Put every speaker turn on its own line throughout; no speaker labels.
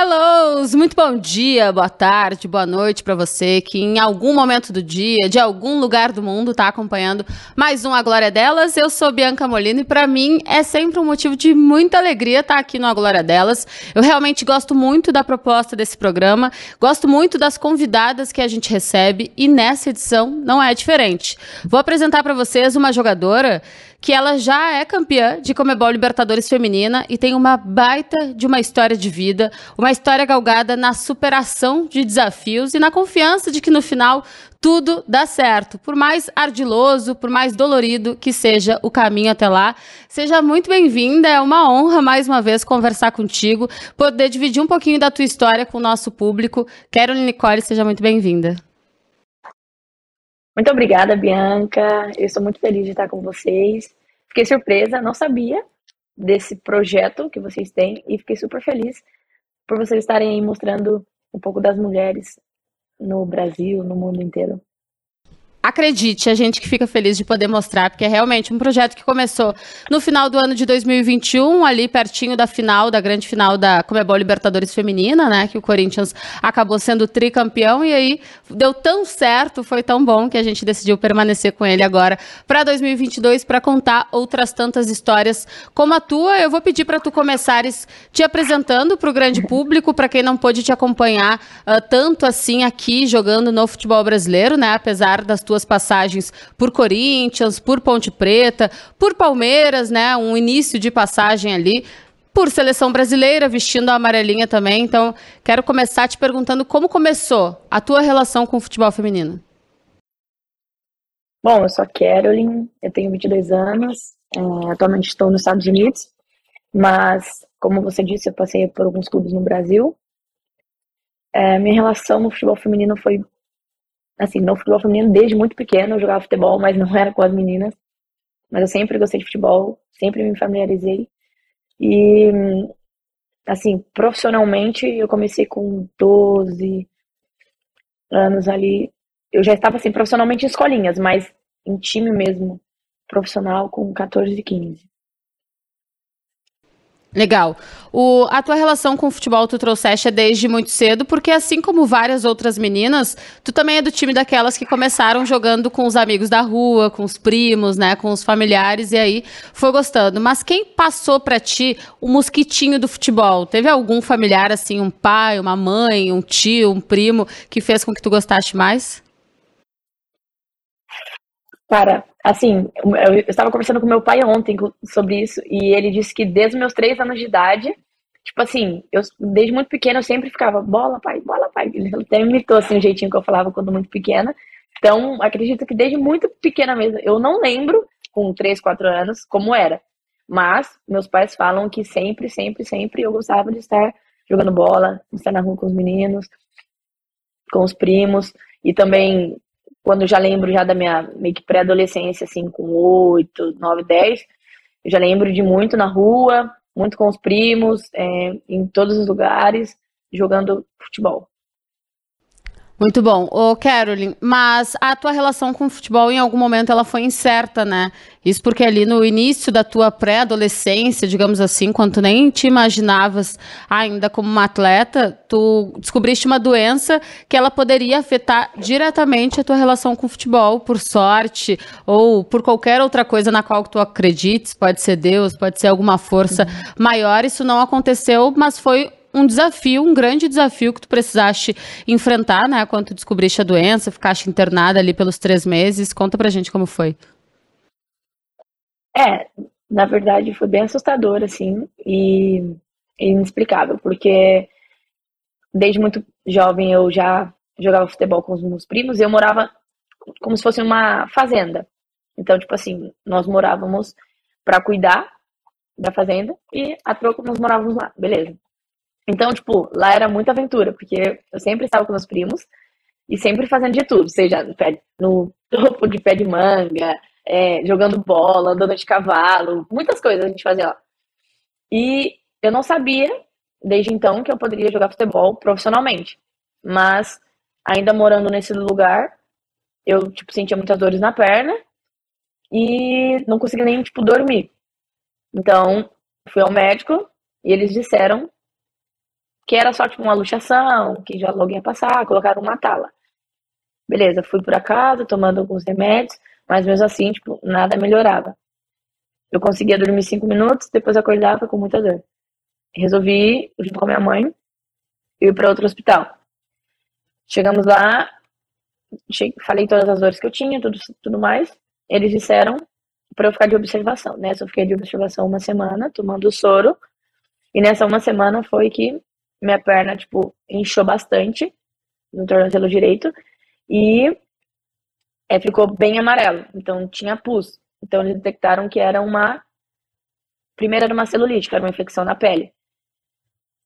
Hellos! Muito bom dia, boa tarde, boa noite para você que em algum momento do dia, de algum lugar do mundo, está acompanhando mais um A Glória Delas. Eu sou Bianca Molina e para mim é sempre um motivo de muita alegria estar tá aqui no A Glória Delas. Eu realmente gosto muito da proposta desse programa, gosto muito das convidadas que a gente recebe e nessa edição não é diferente. Vou apresentar para vocês uma jogadora que ela já é campeã de Comebol Libertadores Feminina e tem uma baita de uma história de vida, uma história galgada na superação de desafios e na confiança de que no final tudo dá certo. Por mais ardiloso, por mais dolorido que seja o caminho até lá. Seja muito bem-vinda, é uma honra mais uma vez conversar contigo, poder dividir um pouquinho da tua história com o nosso público. Carolyn Nicole, seja muito bem-vinda.
Muito obrigada, Bianca. Eu estou muito feliz de estar com vocês. Fiquei surpresa, não sabia desse projeto que vocês têm e fiquei super feliz por vocês estarem aí mostrando um pouco das mulheres no Brasil, no mundo inteiro.
Acredite, a gente que fica feliz de poder mostrar, porque é realmente um projeto que começou no final do ano de 2021, ali pertinho da final, da grande final da Comebol Libertadores Feminina, né? Que o Corinthians acabou sendo tricampeão e aí deu tão certo, foi tão bom que a gente decidiu permanecer com ele agora para 2022 para contar outras tantas histórias como a tua. Eu vou pedir para tu começares te apresentando para o grande público, para quem não pôde te acompanhar uh, tanto assim aqui jogando no futebol brasileiro, né? Apesar das tuas passagens por Corinthians, por Ponte Preta, por Palmeiras, né? Um início de passagem ali por seleção brasileira, vestindo a amarelinha também. Então, quero começar te perguntando como começou a tua relação com o futebol feminino.
Bom, eu sou a Carolyn, eu tenho 22 anos, é, atualmente estou nos Estados Unidos, mas, como você disse, eu passei por alguns clubes no Brasil. É, minha relação no futebol feminino foi assim, no futebol feminino desde muito pequeno, eu jogava futebol, mas não era com as meninas. Mas eu sempre gostei de futebol, sempre me familiarizei. E, assim, profissionalmente, eu comecei com 12 anos ali. Eu já estava, assim, profissionalmente em escolinhas, mas em time mesmo, profissional, com 14 e 15.
Legal. O, a tua relação com o futebol tu trouxeste é desde muito cedo, porque assim como várias outras meninas, tu também é do time daquelas que começaram jogando com os amigos da rua, com os primos, né, com os familiares, e aí foi gostando. Mas quem passou para ti o mosquitinho do futebol? Teve algum familiar, assim, um pai, uma mãe, um tio, um primo, que fez com que tu gostaste mais?
Cara, assim, eu estava conversando com meu pai ontem sobre isso e ele disse que desde meus três anos de idade, tipo assim, eu desde muito pequena eu sempre ficava bola, pai, bola, pai. Ele até imitou assim o jeitinho que eu falava quando muito pequena. Então, acredito que desde muito pequena mesmo, eu não lembro com três, quatro anos como era. Mas meus pais falam que sempre, sempre, sempre eu gostava de estar jogando bola, de estar na rua com os meninos, com os primos e também quando eu já lembro já da minha meio que pré-adolescência, assim, com 8, 9, 10, eu já lembro de muito na rua, muito com os primos, é, em todos os lugares, jogando futebol.
Muito bom. Ô, Carolyn, mas a tua relação com o futebol em algum momento ela foi incerta, né? Isso porque ali no início da tua pré-adolescência, digamos assim, quando tu nem te imaginavas ainda como uma atleta, tu descobriste uma doença que ela poderia afetar diretamente a tua relação com o futebol, por sorte ou por qualquer outra coisa na qual tu acredites, pode ser Deus, pode ser alguma força uhum. maior. Isso não aconteceu, mas foi um desafio, um grande desafio que tu precisaste enfrentar, né? Quando tu descobriste a doença, ficaste internada ali pelos três meses. Conta pra gente como foi.
É, na verdade foi bem assustador, assim, e inexplicável, porque desde muito jovem eu já jogava futebol com os meus primos e eu morava como se fosse uma fazenda. Então, tipo assim, nós morávamos para cuidar da fazenda e a troco nós morávamos lá, beleza. Então, tipo, lá era muita aventura, porque eu sempre estava com meus primos e sempre fazendo de tudo, seja no, pé, no topo de pé de manga, é, jogando bola, andando de cavalo, muitas coisas a gente fazia lá. E eu não sabia, desde então, que eu poderia jogar futebol profissionalmente. Mas, ainda morando nesse lugar, eu, tipo, sentia muitas dores na perna e não conseguia nem, tipo, dormir. Então, fui ao médico e eles disseram que era só tipo uma luxação, que já logo ia passar, colocaram uma tala. Beleza, fui para casa tomando alguns remédios, mas mesmo assim, tipo, nada melhorava. Eu conseguia dormir cinco minutos, depois acordava com muita dor. Resolvi, junto com a minha mãe, ir para outro hospital. Chegamos lá, falei todas as dores que eu tinha, tudo, tudo mais. Eles disseram para eu ficar de observação, né? Eu fiquei de observação uma semana, tomando soro. E nessa uma semana foi que minha perna, tipo, inchou bastante no tornozelo direito e é, ficou bem amarelo. Então tinha pus. Então eles detectaram que era uma. Primeiro era uma celulite, que era uma infecção na pele.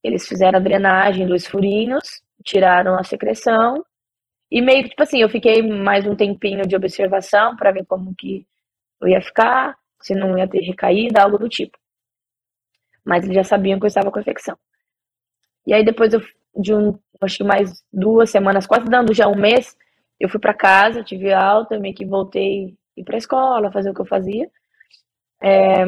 Eles fizeram a drenagem dos furinhos, tiraram a secreção e meio que, tipo assim, eu fiquei mais um tempinho de observação para ver como que eu ia ficar, se não ia ter recaída, algo do tipo. Mas eles já sabiam que eu estava com infecção. E aí depois eu, de um, acho que mais duas semanas, quase dando já um mês, eu fui para casa, tive alta, meio que voltei ir para escola, fazer o que eu fazia. É,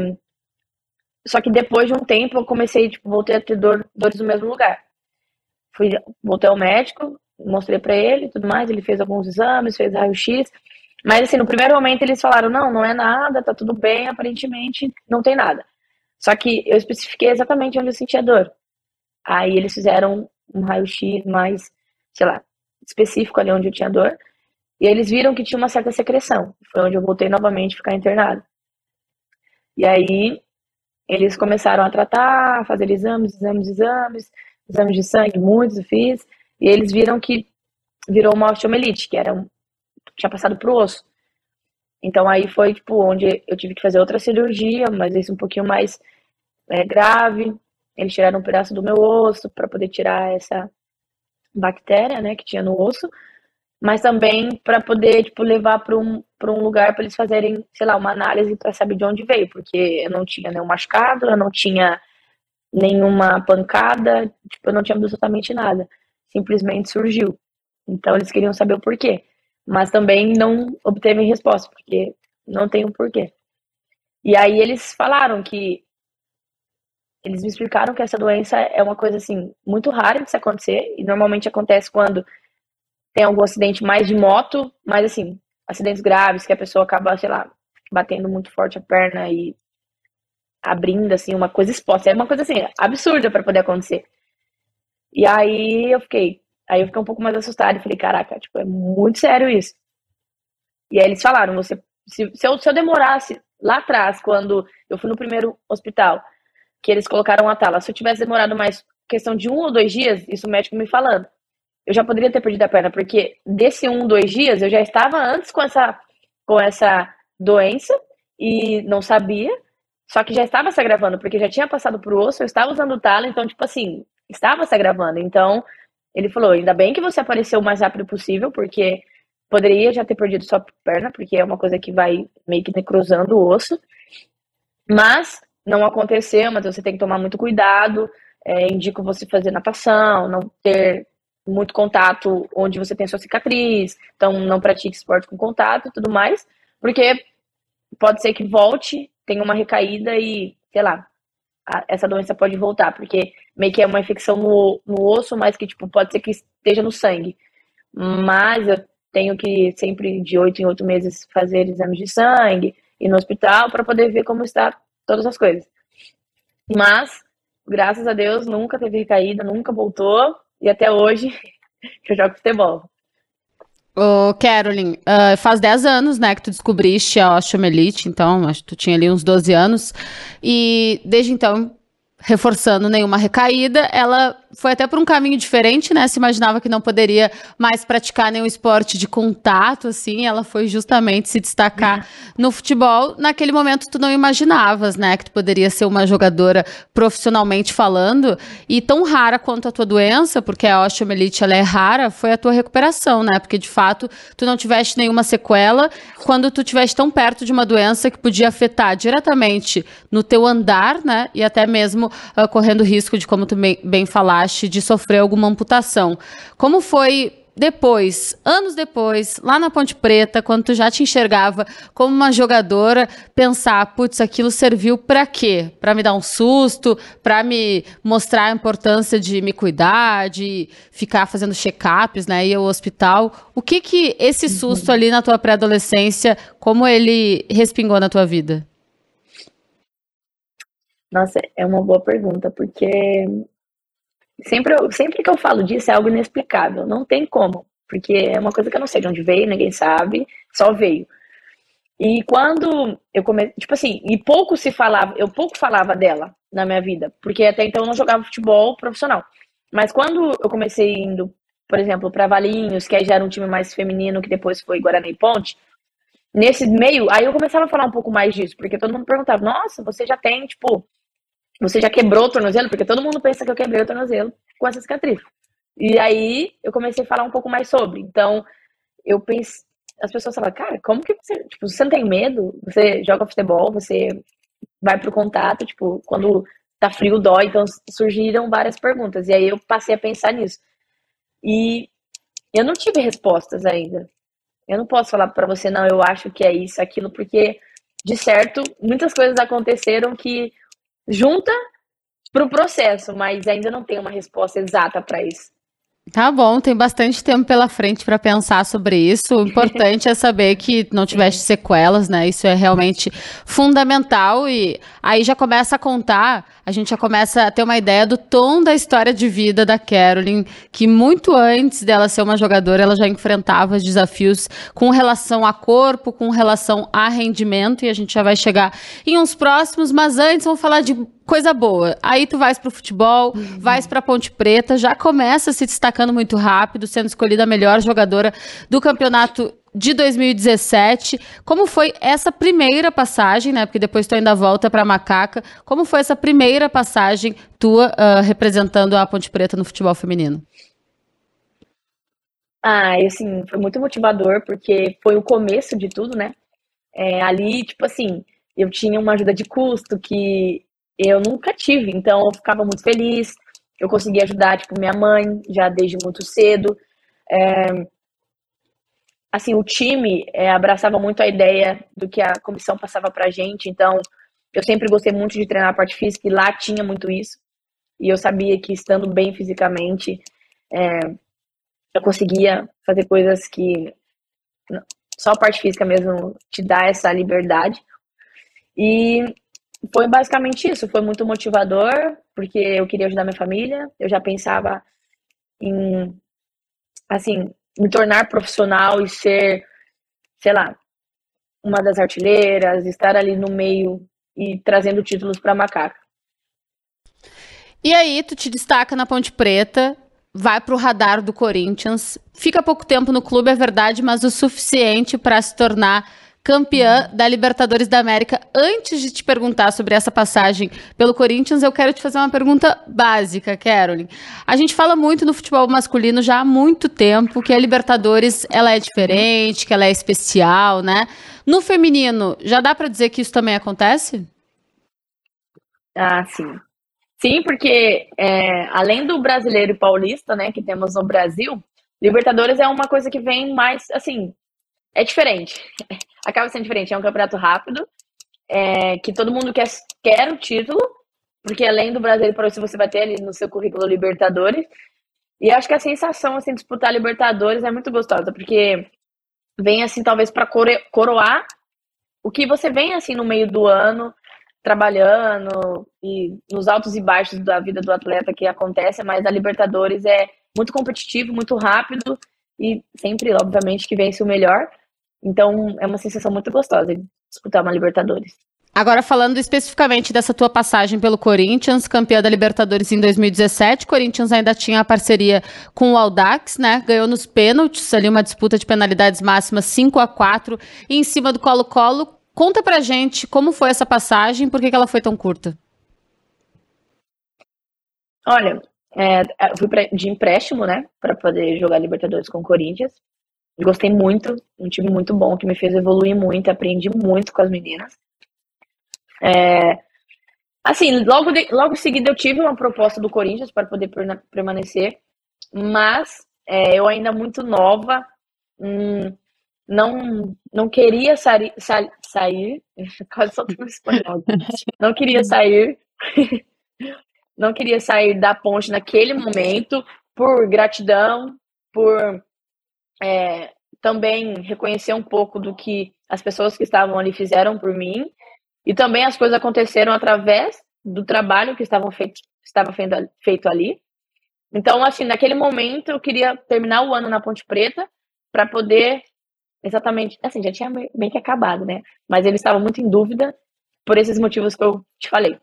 só que depois de um tempo eu comecei, tipo, voltei a ter dor, dores no mesmo lugar. Fui, voltei ao médico, mostrei para ele tudo mais, ele fez alguns exames, fez raio-x. Mas assim, no primeiro momento eles falaram: não, não é nada, tá tudo bem, aparentemente não tem nada. Só que eu especifiquei exatamente onde eu sentia dor. Aí eles fizeram um raio-x mais, sei lá, específico ali onde eu tinha dor. E eles viram que tinha uma certa secreção. Foi onde eu voltei novamente a ficar internado. E aí eles começaram a tratar, a fazer exames, exames, exames, exames de sangue, muitos eu fiz. E eles viram que virou uma osteomelite, que era um, tinha passado pro osso. Então aí foi tipo onde eu tive que fazer outra cirurgia, mas isso um pouquinho mais é, grave. Eles tiraram um pedaço do meu osso para poder tirar essa bactéria, né, que tinha no osso, mas também para poder tipo levar para um para um lugar para eles fazerem, sei lá, uma análise para saber de onde veio, porque eu não tinha nenhum machucado, eu não tinha nenhuma pancada, tipo, eu não tinha absolutamente nada. Simplesmente surgiu. Então eles queriam saber o porquê, mas também não obteve resposta, porque não tem o um porquê. E aí eles falaram que eles me explicaram que essa doença é uma coisa assim muito rara de se acontecer e normalmente acontece quando tem algum acidente mais de moto, mas assim, acidentes graves que a pessoa acaba, sei lá, batendo muito forte a perna e abrindo assim uma coisa exposta. É uma coisa assim absurda para poder acontecer. E aí eu fiquei, aí eu fiquei um pouco mais assustada e falei, caraca, tipo, é muito sério isso. E aí eles falaram, você se, se, eu, se eu demorasse lá atrás, quando eu fui no primeiro hospital, que eles colocaram a tala. Se eu tivesse demorado mais questão de um ou dois dias, isso o médico me falando, eu já poderia ter perdido a perna, porque desse um, dois dias eu já estava antes com essa, com essa doença e não sabia, só que já estava se agravando, porque já tinha passado pro osso, eu estava usando tala, então, tipo assim, estava se agravando. Então, ele falou: ainda bem que você apareceu o mais rápido possível, porque poderia já ter perdido sua perna, porque é uma coisa que vai meio que necrosando o osso. Mas não aconteceu, mas você tem que tomar muito cuidado. É, indico você fazer natação, não ter muito contato onde você tem sua cicatriz, então não pratique esporte com contato e tudo mais, porque pode ser que volte, tenha uma recaída e, sei lá, a, essa doença pode voltar, porque meio que é uma infecção no, no osso, mas que, tipo, pode ser que esteja no sangue. Mas eu tenho que sempre, de oito em oito meses, fazer exames de sangue, ir no hospital para poder ver como está todas as coisas. Mas, graças a Deus, nunca teve recaída, nunca voltou, e até hoje eu jogo futebol.
Ô, Carolyn, uh, faz 10 anos, né, que tu descobriste a osteomelite, então, acho que tu tinha ali uns 12 anos, e desde então, reforçando nenhuma recaída, ela foi até por um caminho diferente, né? Se imaginava que não poderia mais praticar nenhum esporte de contato, assim. Ela foi justamente se destacar uhum. no futebol. Naquele momento, tu não imaginavas, né? Que tu poderia ser uma jogadora profissionalmente falando. E tão rara quanto a tua doença, porque a osteomielite ela é rara, foi a tua recuperação, né? Porque de fato, tu não tiveste nenhuma sequela quando tu estiveste tão perto de uma doença que podia afetar diretamente no teu andar, né? E até mesmo uh, correndo risco de, como tu bem, bem falaste, de sofrer alguma amputação. Como foi depois, anos depois, lá na Ponte Preta, quando tu já te enxergava como uma jogadora, pensar, putz, aquilo serviu para quê? Para me dar um susto, para me mostrar a importância de me cuidar, de ficar fazendo check-ups, né, ir ao hospital. O que que esse susto ali na tua pré-adolescência, como ele respingou na tua vida?
Nossa, é uma boa pergunta, porque sempre, eu, sempre que eu falo disso é algo inexplicável, não tem como, porque é uma coisa que eu não sei de onde veio, ninguém sabe, só veio. E quando eu comecei, tipo assim, e pouco se falava, eu pouco falava dela na minha vida, porque até então eu não jogava futebol profissional. Mas quando eu comecei indo, por exemplo, para Valinhos, que aí já era um time mais feminino, que depois foi Guarani Ponte, nesse meio, aí eu começava a falar um pouco mais disso, porque todo mundo perguntava: "Nossa, você já tem, tipo, você já quebrou o tornozelo? Porque todo mundo pensa que eu quebrei o tornozelo com essa cicatriz. E aí eu comecei a falar um pouco mais sobre. Então, eu pensei, as pessoas falavam, cara, como que você, tipo, você não tem medo? Você joga futebol, você vai pro contato, tipo, quando tá frio dói, então surgiram várias perguntas. E aí eu passei a pensar nisso. E eu não tive respostas ainda. Eu não posso falar para você, não, eu acho que é isso, aquilo, porque de certo, muitas coisas aconteceram que junta para o processo, mas ainda não tem uma resposta exata para isso.
Tá bom, tem bastante tempo pela frente para pensar sobre isso. O importante é saber que não tiveste sequelas, né? Isso é realmente fundamental e aí já começa a contar, a gente já começa a ter uma ideia do tom da história de vida da Carolyn, que muito antes dela ser uma jogadora, ela já enfrentava desafios com relação a corpo, com relação a rendimento e a gente já vai chegar em uns próximos, mas antes vamos falar de coisa boa. Aí tu vais pro futebol, uhum. vais pra Ponte Preta, já começa se destacando muito rápido, sendo escolhida a melhor jogadora do campeonato de 2017. Como foi essa primeira passagem, né? Porque depois tu ainda volta para Macaca. Como foi essa primeira passagem tua uh, representando a Ponte Preta no futebol feminino?
Ah, assim, foi muito motivador, porque foi o começo de tudo, né? É, ali, tipo assim, eu tinha uma ajuda de custo que eu nunca tive, então eu ficava muito feliz. Eu consegui ajudar, tipo, minha mãe, já desde muito cedo. É, assim, o time é, abraçava muito a ideia do que a comissão passava pra gente, então eu sempre gostei muito de treinar a parte física e lá tinha muito isso. E eu sabia que estando bem fisicamente, é, eu conseguia fazer coisas que só a parte física mesmo te dá essa liberdade. E foi basicamente isso. Foi muito motivador, porque eu queria ajudar minha família. Eu já pensava em, assim, me tornar profissional e ser, sei lá, uma das artilheiras, estar ali no meio e trazendo títulos para Macaca.
E aí, tu te destaca na Ponte Preta, vai para o radar do Corinthians, fica pouco tempo no clube, é verdade, mas o suficiente para se tornar campeã da Libertadores da América. Antes de te perguntar sobre essa passagem pelo Corinthians, eu quero te fazer uma pergunta básica, Carolyn. A gente fala muito no futebol masculino já há muito tempo que a Libertadores ela é diferente, que ela é especial, né? No feminino, já dá para dizer que isso também acontece?
Ah, sim. Sim, porque é, além do brasileiro e paulista, né, que temos no Brasil, Libertadores é uma coisa que vem mais, assim, é diferente. Acaba sendo diferente. É um campeonato rápido, é, que todo mundo quer, quer o título, porque além do Brasil para você vai ter ali no seu currículo Libertadores. E acho que a sensação, assim, de disputar Libertadores é muito gostosa, porque vem, assim, talvez para coroar o que você vem, assim, no meio do ano, trabalhando e nos altos e baixos da vida do atleta que acontece, mas a Libertadores é muito competitivo, muito rápido e sempre, obviamente, que vence o melhor. Então é uma sensação muito gostosa de disputar uma Libertadores.
Agora, falando especificamente dessa tua passagem pelo Corinthians, campeã da Libertadores em 2017, Corinthians ainda tinha a parceria com o Aldax, né? Ganhou nos pênaltis, ali uma disputa de penalidades máximas 5 a 4 e em cima do Colo-Colo. Conta pra gente como foi essa passagem, por que, que ela foi tão curta?
Olha, é, eu fui pra, de empréstimo, né, para poder jogar Libertadores com o Corinthians. Gostei muito, um time muito bom que me fez evoluir muito, aprendi muito com as meninas. É, assim, logo, de, logo em seguida eu tive uma proposta do Corinthians para poder permanecer, mas é, eu ainda muito nova, hum, não, não queria sair, sa sair, quase soltando espanhol, não queria sair, não queria sair da ponte naquele momento, por gratidão, por é, também reconhecer um pouco do que as pessoas que estavam ali fizeram por mim, e também as coisas aconteceram através do trabalho que estavam feito, estava feito ali. Então, assim, naquele momento eu queria terminar o ano na Ponte Preta para poder exatamente, assim, já tinha bem que acabado, né? Mas ele estava muito em dúvida por esses motivos que eu te falei.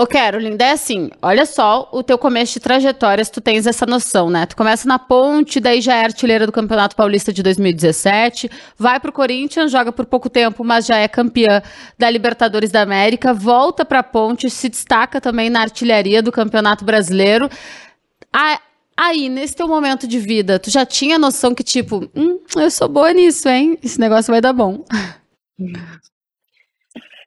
Ô, Carolyn, é assim, olha só o teu começo de trajetória, se tu tens essa noção, né? Tu começa na ponte, daí já é artilheira do Campeonato Paulista de 2017, vai pro Corinthians, joga por pouco tempo, mas já é campeã da Libertadores da América, volta pra ponte, se destaca também na artilharia do Campeonato Brasileiro. Aí, nesse teu momento de vida, tu já tinha noção que, tipo, hum, eu sou boa nisso, hein? Esse negócio vai dar bom.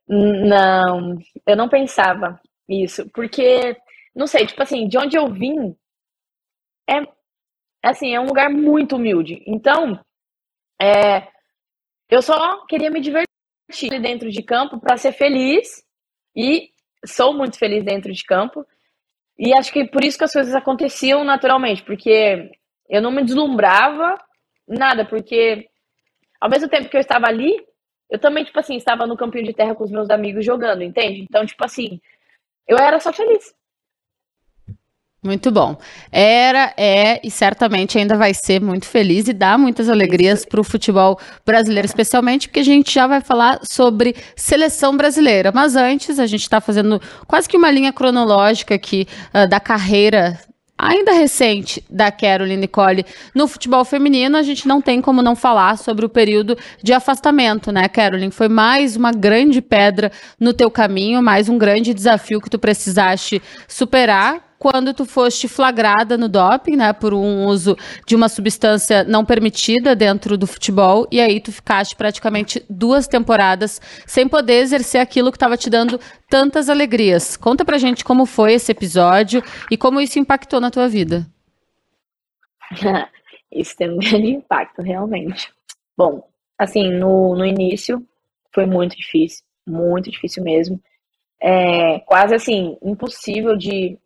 Não, eu não pensava. Isso, porque, não sei, tipo assim, de onde eu vim é, assim, é um lugar muito humilde. Então, é, eu só queria me divertir dentro de campo para ser feliz e sou muito feliz dentro de campo. E acho que por isso que as coisas aconteciam naturalmente, porque eu não me deslumbrava nada, porque ao mesmo tempo que eu estava ali, eu também, tipo assim, estava no campinho de terra com os meus amigos jogando, entende? Então, tipo assim, eu era só feliz.
Muito bom. Era, é e certamente ainda vai ser muito feliz e dá muitas alegrias para o futebol brasileiro, especialmente porque a gente já vai falar sobre seleção brasileira. Mas antes, a gente está fazendo quase que uma linha cronológica aqui uh, da carreira ainda recente da Caroline Nicole no futebol feminino, a gente não tem como não falar sobre o período de afastamento, né, Caroline? Foi mais uma grande pedra no teu caminho, mais um grande desafio que tu precisaste superar quando tu foste flagrada no doping, né, por um uso de uma substância não permitida dentro do futebol, e aí tu ficaste praticamente duas temporadas sem poder exercer aquilo que estava te dando tantas alegrias. Conta pra gente como foi esse episódio e como isso impactou na tua vida.
isso tem um grande impacto, realmente. Bom, assim, no, no início foi muito difícil, muito difícil mesmo. É, quase assim, impossível de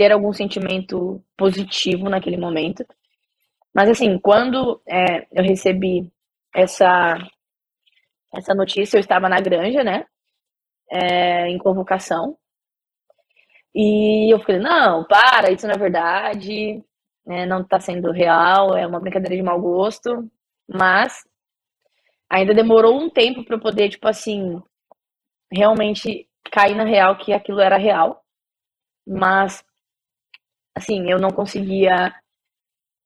ter algum sentimento positivo naquele momento. Mas assim, quando é, eu recebi essa essa notícia, eu estava na granja, né? É, em convocação. E eu falei, não, para, isso não é verdade, né, não está sendo real, é uma brincadeira de mau gosto. Mas ainda demorou um tempo para eu poder, tipo assim, realmente cair na real que aquilo era real. Mas assim, eu não conseguia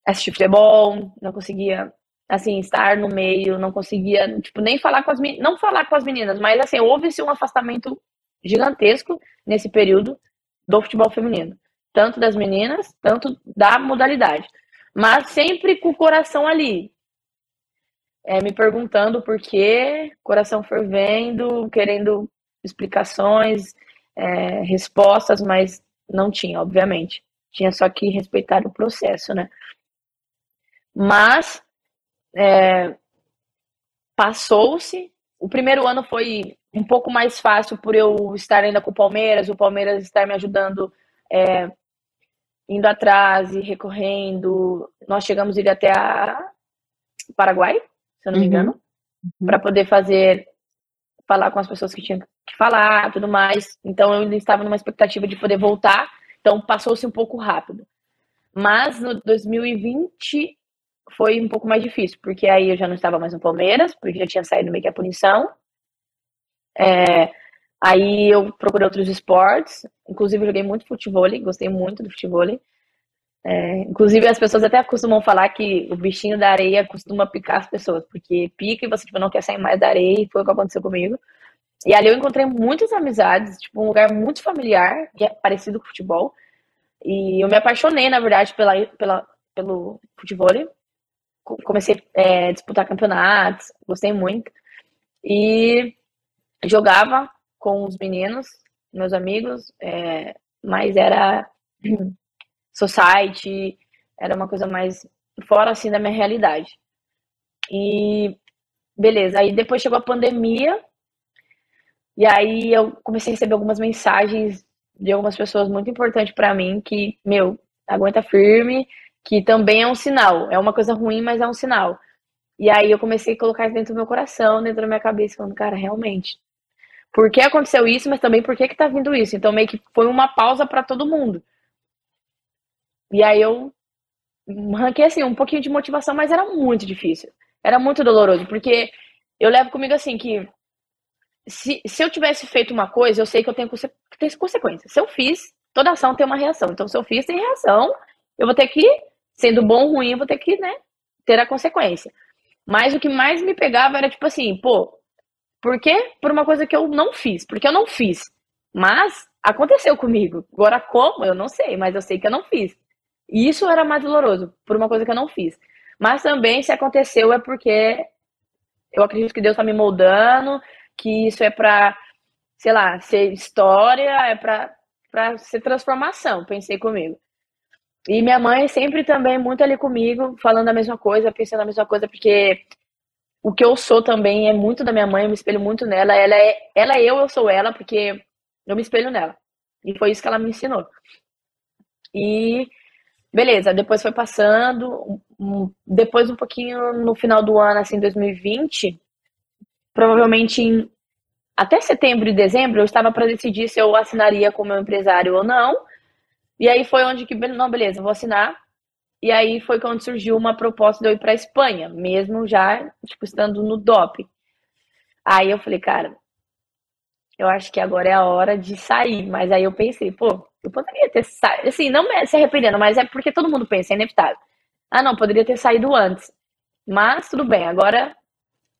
assistir futebol, não conseguia, assim, estar no meio, não conseguia, tipo, nem falar com as meninas, não falar com as meninas, mas, assim, houve-se um afastamento gigantesco nesse período do futebol feminino. Tanto das meninas, tanto da modalidade. Mas sempre com o coração ali. É, me perguntando por quê, coração fervendo, querendo explicações, é, respostas, mas não tinha, obviamente. Tinha só que respeitar o processo, né? Mas é, passou-se. O primeiro ano foi um pouco mais fácil por eu estar ainda com o Palmeiras, o Palmeiras estar me ajudando, é, indo atrás e recorrendo. Nós chegamos a ir até a Paraguai, se eu não me uhum. engano, uhum. para poder fazer falar com as pessoas que tinham que falar, tudo mais. Então eu ainda estava numa expectativa de poder voltar então passou-se um pouco rápido. Mas no 2020 foi um pouco mais difícil, porque aí eu já não estava mais no Palmeiras, porque já tinha saído meio que a punição. É, aí eu procurei outros esportes, inclusive joguei muito futebol, gostei muito do futebol. É, inclusive as pessoas até costumam falar que o bichinho da areia costuma picar as pessoas, porque pica e você tipo, não quer sair mais da areia, e foi o que aconteceu comigo. E ali eu encontrei muitas amizades, tipo, um lugar muito familiar, que é parecido com futebol. E eu me apaixonei, na verdade, pela, pela, pelo futebol. Comecei é, a disputar campeonatos, gostei muito. E jogava com os meninos, meus amigos, é, mas era society, Era uma coisa mais fora assim da minha realidade. E beleza, aí depois chegou a pandemia, e aí eu comecei a receber algumas mensagens de algumas pessoas muito importantes para mim que, meu, aguenta firme, que também é um sinal. É uma coisa ruim, mas é um sinal. E aí eu comecei a colocar dentro do meu coração, dentro da minha cabeça, falando, cara, realmente. Por que aconteceu isso, mas também por que que tá vindo isso? Então meio que foi uma pausa para todo mundo. E aí eu ranquei assim, um pouquinho de motivação, mas era muito difícil. Era muito doloroso, porque eu levo comigo assim que se, se eu tivesse feito uma coisa, eu sei que eu tenho que ter consequências. Se eu fiz, toda ação tem uma reação. Então, se eu fiz, tem reação. Eu vou ter que, sendo bom ou ruim, eu vou ter que, né, ter a consequência. Mas o que mais me pegava era tipo assim, pô, por quê? Por uma coisa que eu não fiz. Porque eu não fiz. Mas aconteceu comigo. Agora, como? Eu não sei, mas eu sei que eu não fiz. E isso era mais doloroso, por uma coisa que eu não fiz. Mas também, se aconteceu, é porque eu acredito que Deus está me moldando, que isso é para, sei lá, ser história, é para ser transformação, pensei comigo. E minha mãe sempre também muito ali comigo, falando a mesma coisa, pensando a mesma coisa, porque o que eu sou também é muito da minha mãe, eu me espelho muito nela. Ela é, ela é eu, eu sou ela, porque eu me espelho nela. E foi isso que ela me ensinou. E beleza, depois foi passando, depois um pouquinho no final do ano, assim, 2020, provavelmente em, até setembro e dezembro eu estava para decidir se eu assinaria com meu empresário ou não. E aí foi onde que, não, beleza, vou assinar. E aí foi quando surgiu uma proposta de eu ir para Espanha, mesmo já, tipo, estando no DOP. Aí eu falei, cara, eu acho que agora é a hora de sair. Mas aí eu pensei, pô, eu poderia ter saído, assim, não se arrependendo, mas é porque todo mundo pensa, é inevitável. Ah, não, poderia ter saído antes. Mas tudo bem, agora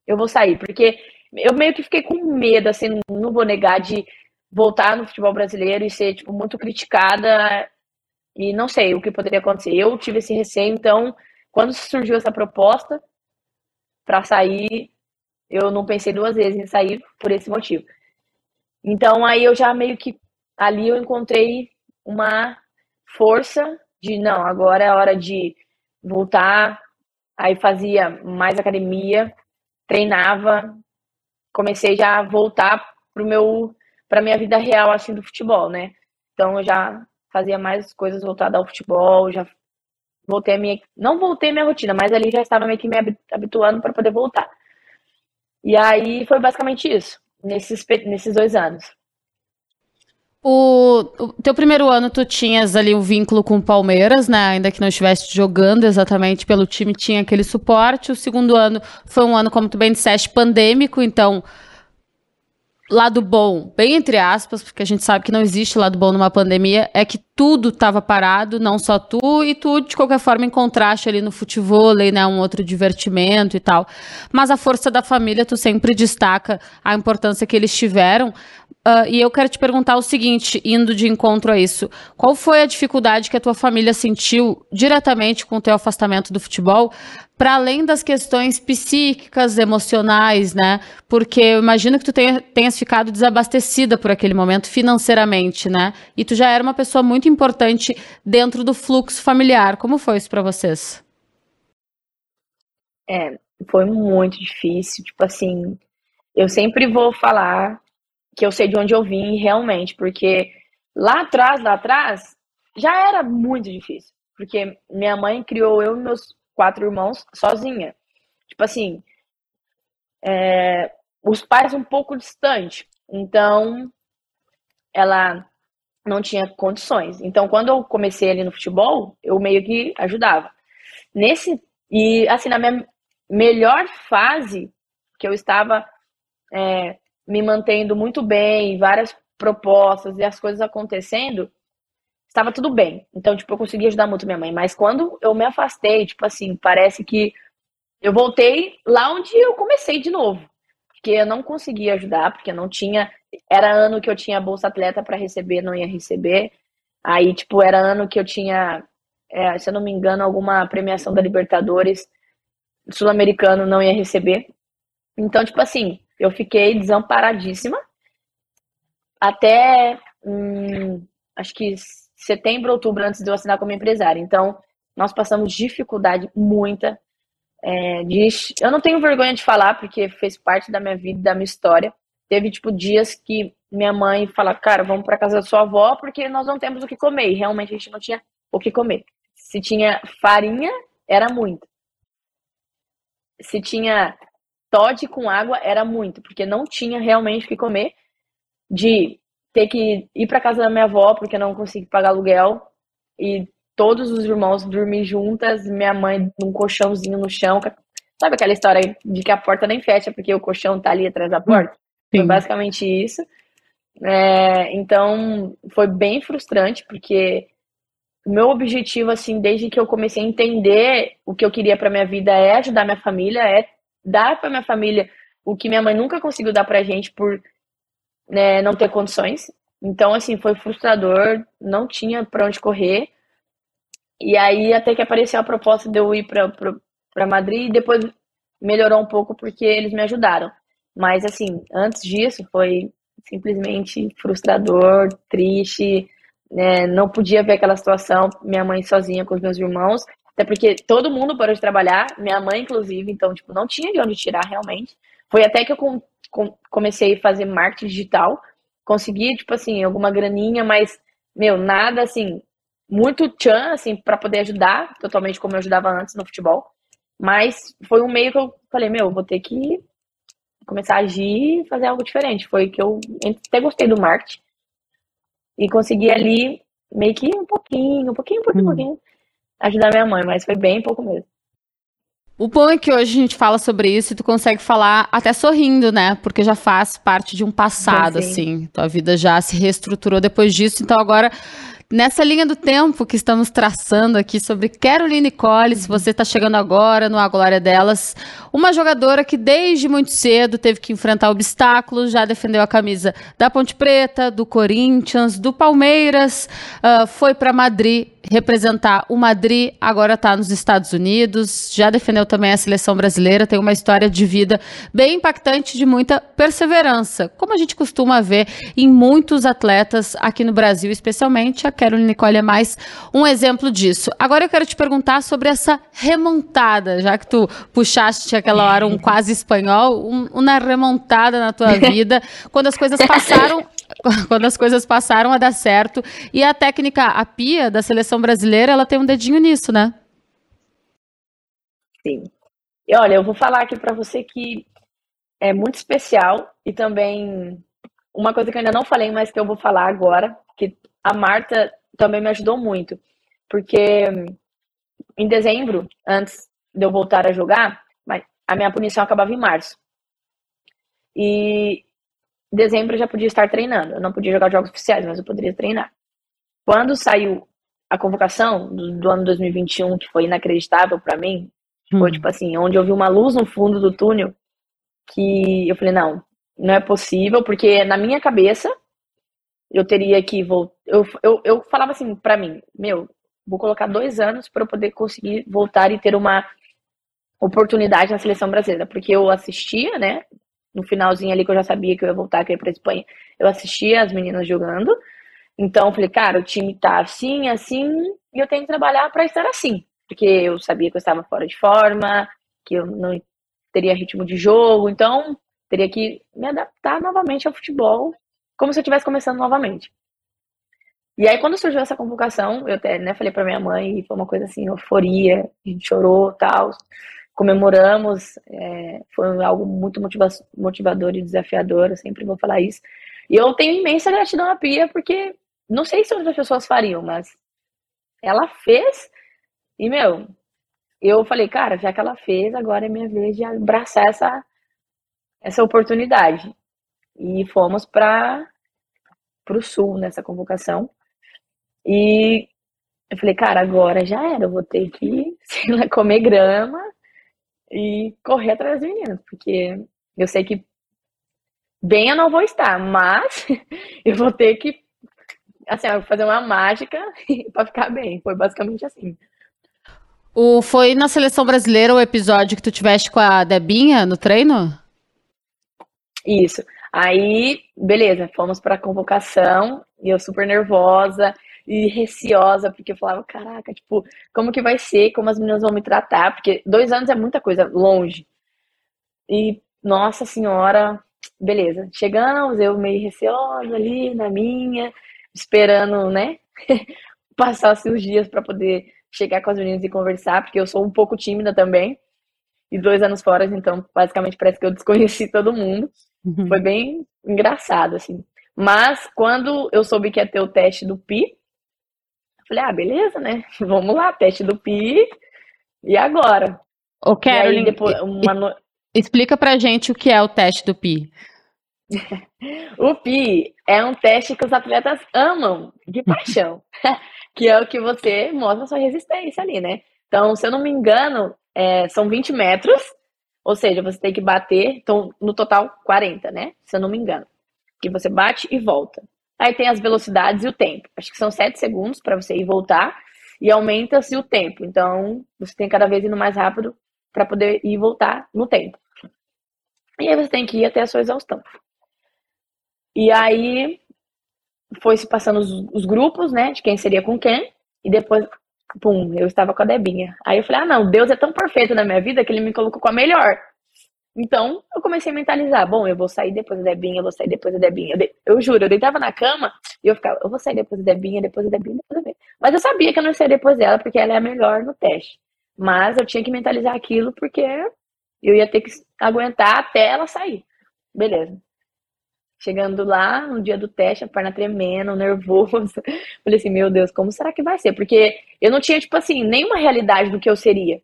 eu vou sair, porque eu meio que fiquei com medo, assim, não vou negar, de voltar no futebol brasileiro e ser, tipo, muito criticada e não sei o que poderia acontecer. Eu tive esse receio, então, quando surgiu essa proposta para sair, eu não pensei duas vezes em sair por esse motivo. Então, aí eu já meio que ali eu encontrei uma força de não, agora é hora de voltar. Aí fazia mais academia, treinava, comecei já a voltar pro meu para minha vida real assim do futebol, né? Então eu já fazia mais coisas voltadas ao futebol, já voltei a minha não voltei a minha rotina, mas ali já estava meio que me habituando para poder voltar. E aí foi basicamente isso, nesses nesses dois anos.
O, o, teu primeiro ano tu tinhas ali um vínculo com o Palmeiras, né? Ainda que não estivesse jogando exatamente pelo time, tinha aquele suporte. O segundo ano foi um ano, como tu bem disseste, pandêmico, então lado bom, bem entre aspas, porque a gente sabe que não existe lado bom numa pandemia, é que tudo estava parado, não só tu, e tu, de qualquer forma, encontraste ali no futebol, né, um outro divertimento e tal. Mas a força da família, tu sempre destaca a importância que eles tiveram. Uh, e eu quero te perguntar o seguinte, indo de encontro a isso, qual foi a dificuldade que a tua família sentiu diretamente com o teu afastamento do futebol, para além das questões psíquicas, emocionais, né? Porque eu imagino que tu tenha, tenhas ficado desabastecida por aquele momento financeiramente, né? E tu já era uma pessoa muito importante dentro do fluxo familiar. Como foi isso para vocês?
É, foi muito difícil. Tipo assim, eu sempre vou falar que eu sei de onde eu vim realmente, porque lá atrás, lá atrás, já era muito difícil. Porque minha mãe criou eu e meus quatro irmãos sozinha. Tipo assim, é, os pais um pouco distantes. Então, ela não tinha condições. Então, quando eu comecei ali no futebol, eu meio que ajudava. Nesse e assim na minha melhor fase que eu estava é, me mantendo muito bem, várias propostas e as coisas acontecendo, estava tudo bem. Então, tipo, eu consegui ajudar muito minha mãe. Mas quando eu me afastei, tipo assim, parece que eu voltei lá onde eu comecei de novo. Porque eu não conseguia ajudar, porque eu não tinha. Era ano que eu tinha bolsa atleta para receber, não ia receber. Aí, tipo, era ano que eu tinha, é, se eu não me engano, alguma premiação da Libertadores sul-americano, não ia receber. Então, tipo assim, eu fiquei desamparadíssima até hum, acho que setembro, outubro, antes de eu assinar como empresária. Então, nós passamos dificuldade muita. É, de, eu não tenho vergonha de falar, porque fez parte da minha vida, da minha história. Teve, tipo, dias que minha mãe fala, cara, vamos para casa da sua avó porque nós não temos o que comer. E realmente a gente não tinha o que comer. Se tinha farinha, era muito. Se tinha Todd com água, era muito, porque não tinha realmente o que comer. De ter que ir para casa da minha avó porque não consegui pagar aluguel e todos os irmãos dormir juntas, minha mãe num colchãozinho no chão. Sabe aquela história de que a porta nem fecha porque o colchão tá ali atrás da porta? Sim. Foi basicamente isso. É, então, foi bem frustrante, porque o meu objetivo, assim, desde que eu comecei a entender o que eu queria para minha vida é ajudar minha família, é dar para minha família o que minha mãe nunca conseguiu dar pra gente por né, não ter condições. Então, assim, foi frustrador, não tinha para onde correr. E aí, até que apareceu a proposta de eu ir para Madrid, e depois melhorou um pouco porque eles me ajudaram. Mas, assim, antes disso, foi simplesmente frustrador, triste, né? não podia ver aquela situação, minha mãe sozinha com os meus irmãos, até porque todo mundo parou de trabalhar, minha mãe inclusive, então tipo, não tinha de onde tirar realmente. Foi até que eu com, com, comecei a fazer marketing digital, consegui tipo assim, alguma graninha, mas meu, nada assim, muito tchan assim para poder ajudar, totalmente como eu ajudava antes no futebol. Mas foi um meio que eu falei, meu, vou ter que começar a agir e fazer algo diferente. Foi que eu até gostei do marketing e consegui ali meio que um pouquinho, um pouquinho, um pouquinho, um hum. pouquinho, ajudar minha mãe, mas foi bem pouco mesmo.
O bom é que hoje a gente fala sobre isso e tu consegue falar até sorrindo, né? Porque já faz parte de um passado, sim, sim. assim. Tua vida já se reestruturou depois disso, então agora Nessa linha do tempo que estamos traçando aqui sobre Caroline Collins, se você está chegando agora no A Glória Delas, uma jogadora que desde muito cedo teve que enfrentar obstáculos, já defendeu a camisa da Ponte Preta, do Corinthians, do Palmeiras, uh, foi para Madrid representar o Madrid, agora está nos Estados Unidos, já defendeu também a seleção brasileira, tem uma história de vida bem impactante, de muita perseverança, como a gente costuma ver em muitos atletas aqui no Brasil, especialmente a Caroline Nicole é mais um exemplo disso. Agora eu quero te perguntar sobre essa remontada, já que tu puxaste aquela hora um quase espanhol, um, uma remontada na tua vida, quando as coisas passaram quando as coisas passaram a dar certo. E a técnica, a Pia, da seleção brasileira, ela tem um dedinho nisso, né?
Sim. E olha, eu vou falar aqui para você que é muito especial e também uma coisa que eu ainda não falei, mas que eu vou falar agora, que a Marta também me ajudou muito. Porque em dezembro, antes de eu voltar a jogar, a minha punição acabava em março. E dezembro eu já podia estar treinando. Eu não podia jogar jogos oficiais, mas eu poderia treinar. Quando saiu a convocação do, do ano 2021, que foi inacreditável para mim, hum. foi tipo assim, onde eu vi uma luz no fundo do túnel, que eu falei, não, não é possível, porque na minha cabeça eu teria que voltar. Eu, eu, eu falava assim para mim, meu, vou colocar dois anos para eu poder conseguir voltar e ter uma oportunidade na seleção brasileira, porque eu assistia, né? No finalzinho ali que eu já sabia que eu ia voltar aqui para Espanha, eu assistia as meninas jogando. Então eu falei, cara, o time tá assim, assim, e eu tenho que trabalhar para estar assim, porque eu sabia que eu estava fora de forma, que eu não teria ritmo de jogo, então teria que me adaptar novamente ao futebol como se eu estivesse começando novamente. E aí, quando surgiu essa convocação, eu até né, falei para minha mãe, foi uma coisa assim, euforia, a gente chorou tal, comemoramos, é, foi algo muito motiva motivador e desafiador, eu sempre vou falar isso. E eu tenho imensa gratidão à Pia, porque não sei se outras pessoas fariam, mas ela fez, e meu, eu falei, cara, já que ela fez, agora é minha vez de abraçar essa, essa oportunidade e fomos para o sul nessa convocação. E eu falei, cara, agora já era, eu vou ter que lá, comer grama e correr atrás das meninas, porque eu sei que bem eu não vou estar, mas eu vou ter que assim, fazer uma mágica para ficar bem. Foi basicamente assim.
O, foi na seleção brasileira o episódio que tu tiveste com a Debinha no treino?
Isso. Aí, beleza, fomos para a convocação e eu super nervosa. E receosa, porque eu falava, caraca, tipo, como que vai ser, como as meninas vão me tratar, porque dois anos é muita coisa longe. E, nossa senhora, beleza. Chegamos, eu meio receosa ali na minha, esperando, né, passar assim, os dias para poder chegar com as meninas e conversar, porque eu sou um pouco tímida também. E dois anos fora, então basicamente parece que eu desconheci todo mundo. Uhum. Foi bem engraçado, assim. Mas quando eu soube que ia ter o teste do PI, falei, ah, beleza, né? Vamos lá, teste do PI. E agora?
Ô, Carolyn, depois, uma no... explica pra gente o que é o teste do PI.
o PI é um teste que os atletas amam de paixão, que é o que você mostra sua resistência ali, né? Então, se eu não me engano, é, são 20 metros, ou seja, você tem que bater, então, no total 40, né? Se eu não me engano. Que você bate e volta. Aí tem as velocidades e o tempo. Acho que são 7 segundos para você ir e voltar, e aumenta-se o tempo. Então, você tem cada vez indo mais rápido para poder ir e voltar no tempo. E aí você tem que ir até a sua exaustão. E aí foi se passando os, os, grupos, né, de quem seria com quem, e depois, pum, eu estava com a Debinha. Aí eu falei, ah, não, Deus é tão perfeito na minha vida que ele me colocou com a melhor. Então, eu comecei a mentalizar, bom, eu vou sair depois da Debinha, eu vou sair depois da Debinha. Eu, de... eu juro, eu deitava na cama e eu ficava, eu vou sair depois da Debinha, depois da Debinha, depois da Debinha. Mas eu sabia que eu não ia sair depois dela, porque ela é a melhor no teste. Mas eu tinha que mentalizar aquilo, porque eu ia ter que aguentar até ela sair. Beleza. Chegando lá, no dia do teste, a perna tremendo, nervoso. Falei assim, meu Deus, como será que vai ser? Porque eu não tinha, tipo assim, nenhuma realidade do que eu seria.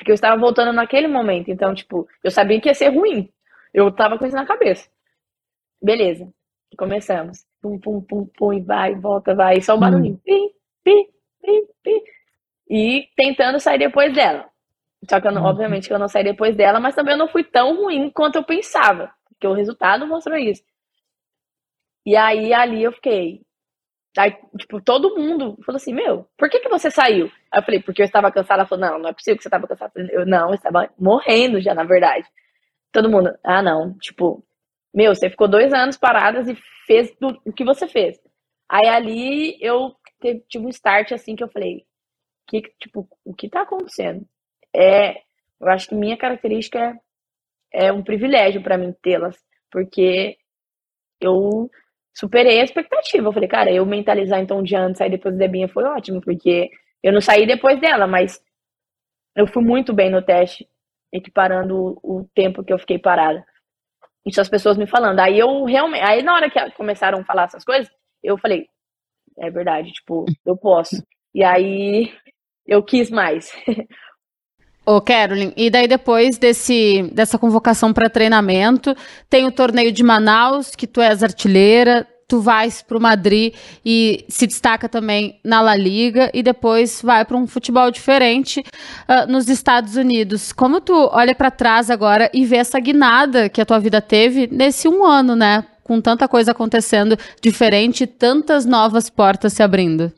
Porque eu estava voltando naquele momento. Então, tipo, eu sabia que ia ser ruim. Eu tava com isso na cabeça. Beleza. Começamos. Pum, pum, pum, pum, e vai, volta, vai. E só o hum. barulhinho. Pim, pim, pim, pim. E tentando sair depois dela. Só que, eu não, uhum. obviamente, que eu não saí depois dela, mas também eu não fui tão ruim quanto eu pensava. Porque o resultado mostrou isso. E aí ali eu fiquei. Aí, tipo, todo mundo falou assim: Meu, por que, que você saiu? Aí eu falei: Porque eu estava cansada. Ela falou: Não, não é possível que você estava cansada. Eu não, eu estava morrendo já, na verdade. Todo mundo: Ah, não. Tipo, meu, você ficou dois anos paradas e fez do, o que você fez. Aí ali eu tive um start assim que eu falei: que, Tipo, o que tá acontecendo? É, eu acho que minha característica é, é um privilégio para mim tê-las, porque eu superei a expectativa. Eu falei, cara, eu mentalizar então um dia antes, sair depois da Debinha foi ótimo, porque eu não saí depois dela, mas eu fui muito bem no teste, equiparando o, o tempo que eu fiquei parada. Isso as pessoas me falando. Aí eu realmente. Aí na hora que começaram a falar essas coisas, eu falei, é verdade, tipo, eu posso. E aí eu quis mais.
Ô, Carolyn, e daí depois desse, dessa convocação para treinamento, tem o torneio de Manaus, que tu és artilheira, tu vais para o Madrid e se destaca também na La Liga e depois vai para um futebol diferente uh, nos Estados Unidos. Como tu olha para trás agora e vê essa guinada que a tua vida teve nesse um ano, né? Com tanta coisa acontecendo diferente, tantas novas portas se abrindo.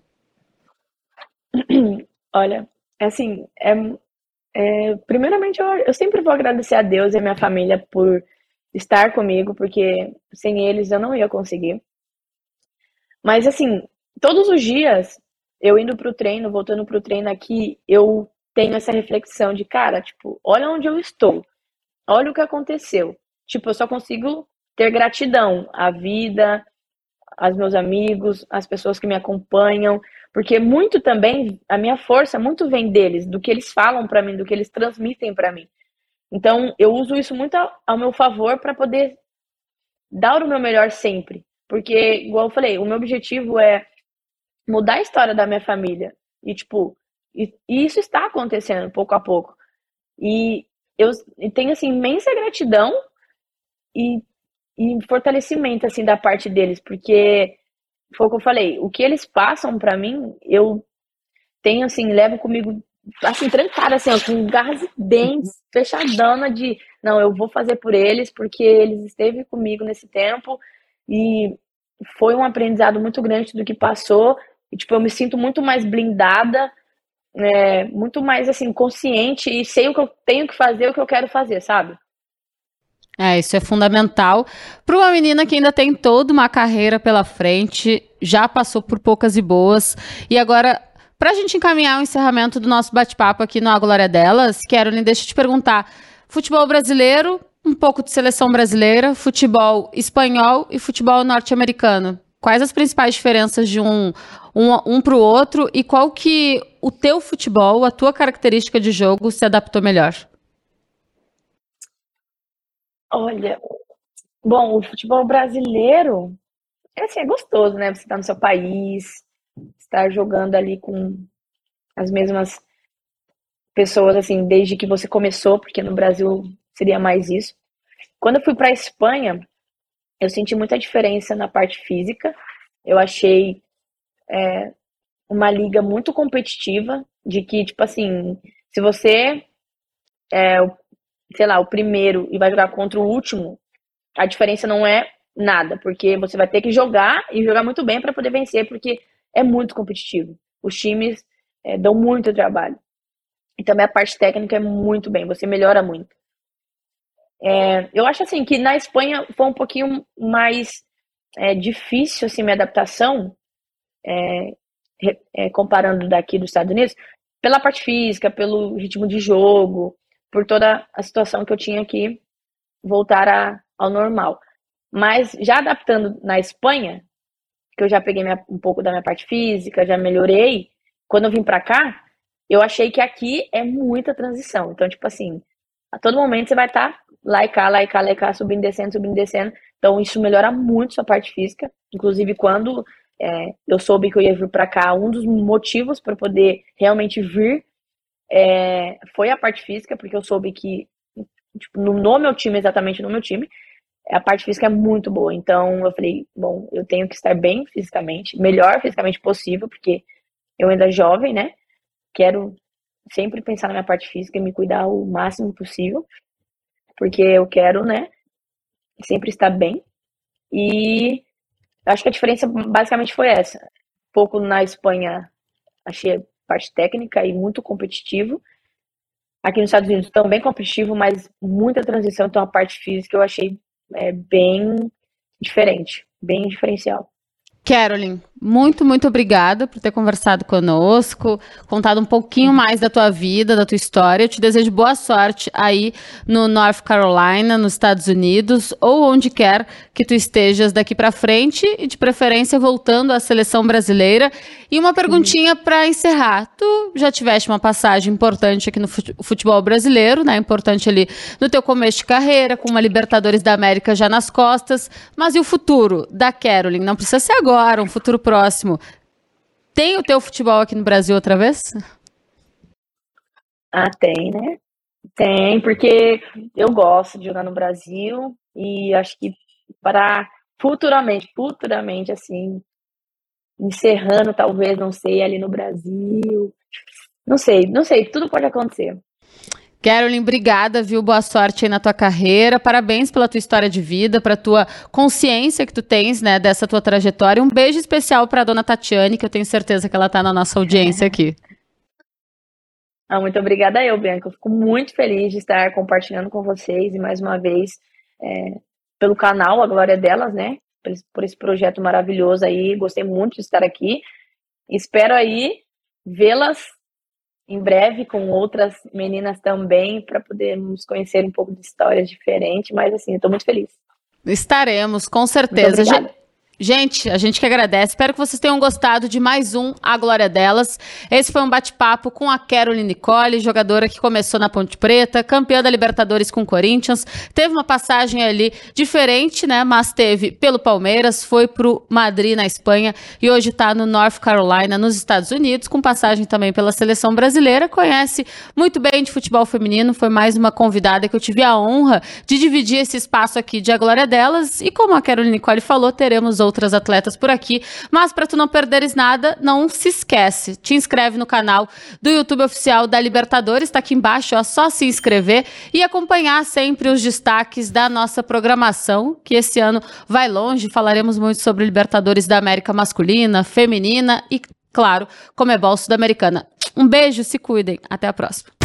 Olha, é assim, é é, primeiramente, eu, eu sempre vou agradecer a Deus e a minha família por estar comigo, porque sem eles eu não ia conseguir. Mas, assim, todos os dias, eu indo pro treino, voltando pro treino aqui, eu tenho essa reflexão de, cara, tipo, olha onde eu estou, olha o que aconteceu. Tipo, eu só consigo ter gratidão à vida, aos meus amigos, às pessoas que me acompanham, porque muito também, a minha força muito vem deles, do que eles falam para mim, do que eles transmitem para mim. Então, eu uso isso muito ao meu favor para poder dar o meu melhor sempre. Porque, igual eu falei, o meu objetivo é mudar a história da minha família. E, tipo, e, e isso está acontecendo pouco a pouco. E eu tenho, assim, imensa gratidão e, e fortalecimento, assim, da parte deles, porque foi o que eu falei, o que eles passam para mim, eu tenho assim, levo comigo assim, trancada, assim, ó, com garras e dentes, fechadona de não, eu vou fazer por eles, porque eles esteve comigo nesse tempo e foi um aprendizado muito grande do que passou. E, tipo, eu me sinto muito mais blindada, é, muito mais, assim, consciente e sei o que eu tenho que fazer, o que eu quero fazer, sabe?
É, isso é fundamental para uma menina que ainda tem toda uma carreira pela frente, já passou por poucas e boas, e agora para a gente encaminhar o encerramento do nosso bate-papo aqui no A Glória Delas, Carolyn, deixa eu te perguntar: futebol brasileiro, um pouco de seleção brasileira, futebol espanhol e futebol norte-americano. Quais as principais diferenças de um, um, um para o outro e qual que o teu futebol, a tua característica de jogo se adaptou melhor?
Olha, bom, o futebol brasileiro é assim, é gostoso, né? Você tá no seu país, estar jogando ali com as mesmas pessoas, assim, desde que você começou, porque no Brasil seria mais isso. Quando eu fui para Espanha, eu senti muita diferença na parte física. Eu achei é, uma liga muito competitiva, de que, tipo assim, se você é, sei lá, o primeiro e vai jogar contra o último, a diferença não é nada, porque você vai ter que jogar e jogar muito bem para poder vencer, porque é muito competitivo. Os times é, dão muito trabalho. E também a parte técnica é muito bem, você melhora muito. É, eu acho assim que na Espanha foi um pouquinho mais é, difícil assim minha adaptação, é, é, comparando daqui dos Estados Unidos, pela parte física, pelo ritmo de jogo, por toda a situação que eu tinha que voltar a, ao normal. Mas já adaptando na Espanha, que eu já peguei minha, um pouco da minha parte física, já melhorei. Quando eu vim para cá, eu achei que aqui é muita transição. Então, tipo assim, a todo momento você vai estar tá lá e cá, lá e cá, lá e cá, subindo, descendo, subindo, descendo. Então, isso melhora muito sua parte física. Inclusive, quando é, eu soube que eu ia vir para cá, um dos motivos para poder realmente vir é, foi a parte física, porque eu soube que, tipo, no, meu time, exatamente no meu time, a parte física é muito boa. Então eu falei, bom, eu tenho que estar bem fisicamente, melhor fisicamente possível, porque eu ainda jovem, né? Quero sempre pensar na minha parte física e me cuidar o máximo possível, porque eu quero, né, sempre estar bem. E acho que a diferença basicamente foi essa. Pouco na Espanha achei parte técnica e muito competitivo. Aqui nos Estados Unidos também competitivo, mas muita transição, então a parte física eu achei é bem diferente, bem diferencial.
Carolyn, muito, muito obrigada por ter conversado conosco, contado um pouquinho mais da tua vida, da tua história. Eu te desejo boa sorte aí no North Carolina, nos Estados Unidos, ou onde quer que tu estejas daqui para frente e de preferência voltando à seleção brasileira. E uma perguntinha para encerrar. Tu já tiveste uma passagem importante aqui no futebol brasileiro, né? Importante ali no teu começo de carreira, com uma Libertadores da América já nas costas. Mas e o futuro da Carolyn? Não precisa ser agora, um futuro próximo. Tem o teu futebol aqui no Brasil outra vez?
Ah, tem, né? Tem, porque eu gosto de jogar no Brasil e acho que para futuramente, futuramente, assim, encerrando, talvez, não sei, ali no Brasil. Não sei, não sei, tudo pode acontecer.
Carolyn, obrigada, viu? Boa sorte aí na tua carreira. Parabéns pela tua história de vida, para tua consciência que tu tens, né, dessa tua trajetória. Um beijo especial para dona Tatiane, que eu tenho certeza que ela está na nossa audiência aqui.
Ah, muito obrigada eu, Bianca. Eu fico muito feliz de estar compartilhando com vocês e mais uma vez é, pelo canal A Glória Delas, né? Por por esse projeto maravilhoso aí. Gostei muito de estar aqui. Espero aí vê-las em breve com outras meninas também, para podermos conhecer um pouco de histórias diferentes, mas assim, eu estou muito feliz.
Estaremos, com certeza. Gente, a gente que agradece. Espero que vocês tenham gostado de mais um A Glória Delas. Esse foi um bate-papo com a Caroline Nicole, jogadora que começou na Ponte Preta, campeã da Libertadores com o Corinthians. Teve uma passagem ali diferente, né? Mas teve pelo Palmeiras, foi pro Madrid na Espanha e hoje está no North Carolina, nos Estados Unidos, com passagem também pela seleção brasileira. Conhece muito bem de futebol feminino. Foi mais uma convidada que eu tive a honra de dividir esse espaço aqui de A Glória Delas. E como a Caroline Nicole falou, teremos outras atletas por aqui. Mas para tu não perderes nada, não se esquece. Te inscreve no canal do YouTube oficial da Libertadores, está aqui embaixo, é só se inscrever e acompanhar sempre os destaques da nossa programação, que esse ano vai longe. Falaremos muito sobre Libertadores da América masculina, feminina e, claro, Comebol Sul-Americana. Um beijo, se cuidem. Até a próxima.